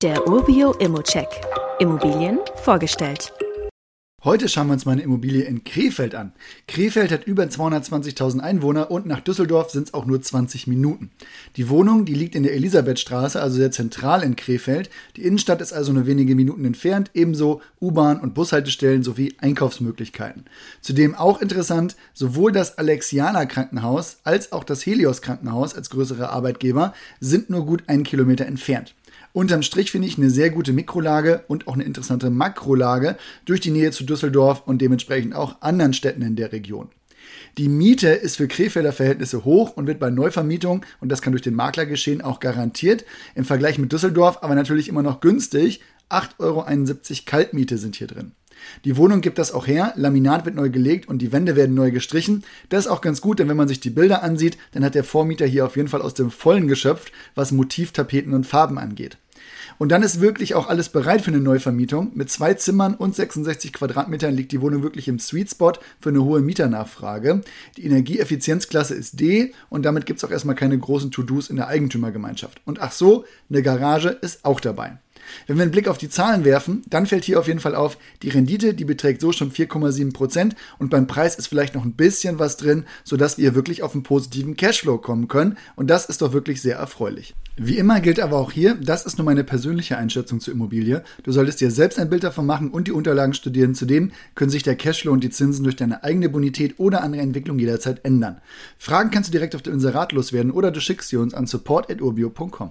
Der Urbio Immocheck. Immobilien vorgestellt. Heute schauen wir uns mal eine Immobilie in Krefeld an. Krefeld hat über 220.000 Einwohner und nach Düsseldorf sind es auch nur 20 Minuten. Die Wohnung, die liegt in der Elisabethstraße, also sehr zentral in Krefeld. Die Innenstadt ist also nur wenige Minuten entfernt, ebenso U-Bahn- und Bushaltestellen sowie Einkaufsmöglichkeiten. Zudem auch interessant, sowohl das Alexianer Krankenhaus als auch das Helios Krankenhaus als größere Arbeitgeber sind nur gut einen Kilometer entfernt. Unterm Strich finde ich eine sehr gute Mikrolage und auch eine interessante Makrolage durch die Nähe zu Düsseldorf und dementsprechend auch anderen Städten in der Region. Die Miete ist für Krefelder Verhältnisse hoch und wird bei Neuvermietung, und das kann durch den Makler geschehen, auch garantiert. Im Vergleich mit Düsseldorf aber natürlich immer noch günstig. 8,71 Euro Kaltmiete sind hier drin. Die Wohnung gibt das auch her, Laminat wird neu gelegt und die Wände werden neu gestrichen. Das ist auch ganz gut, denn wenn man sich die Bilder ansieht, dann hat der Vormieter hier auf jeden Fall aus dem Vollen geschöpft, was Motivtapeten und Farben angeht. Und dann ist wirklich auch alles bereit für eine Neuvermietung. Mit zwei Zimmern und 66 Quadratmetern liegt die Wohnung wirklich im Sweet Spot für eine hohe Mieternachfrage. Die Energieeffizienzklasse ist D und damit gibt es auch erstmal keine großen To-Dos in der Eigentümergemeinschaft. Und ach so, eine Garage ist auch dabei. Wenn wir einen Blick auf die Zahlen werfen, dann fällt hier auf jeden Fall auf, die Rendite, die beträgt so schon 4,7 Prozent und beim Preis ist vielleicht noch ein bisschen was drin, sodass wir wirklich auf einen positiven Cashflow kommen können und das ist doch wirklich sehr erfreulich. Wie immer gilt aber auch hier, das ist nur meine persönliche Einschätzung zur Immobilie. Du solltest dir selbst ein Bild davon machen und die Unterlagen studieren. Zudem können sich der Cashflow und die Zinsen durch deine eigene Bonität oder andere Entwicklung jederzeit ändern. Fragen kannst du direkt auf der Inserat loswerden oder du schickst sie uns an support.urbio.com.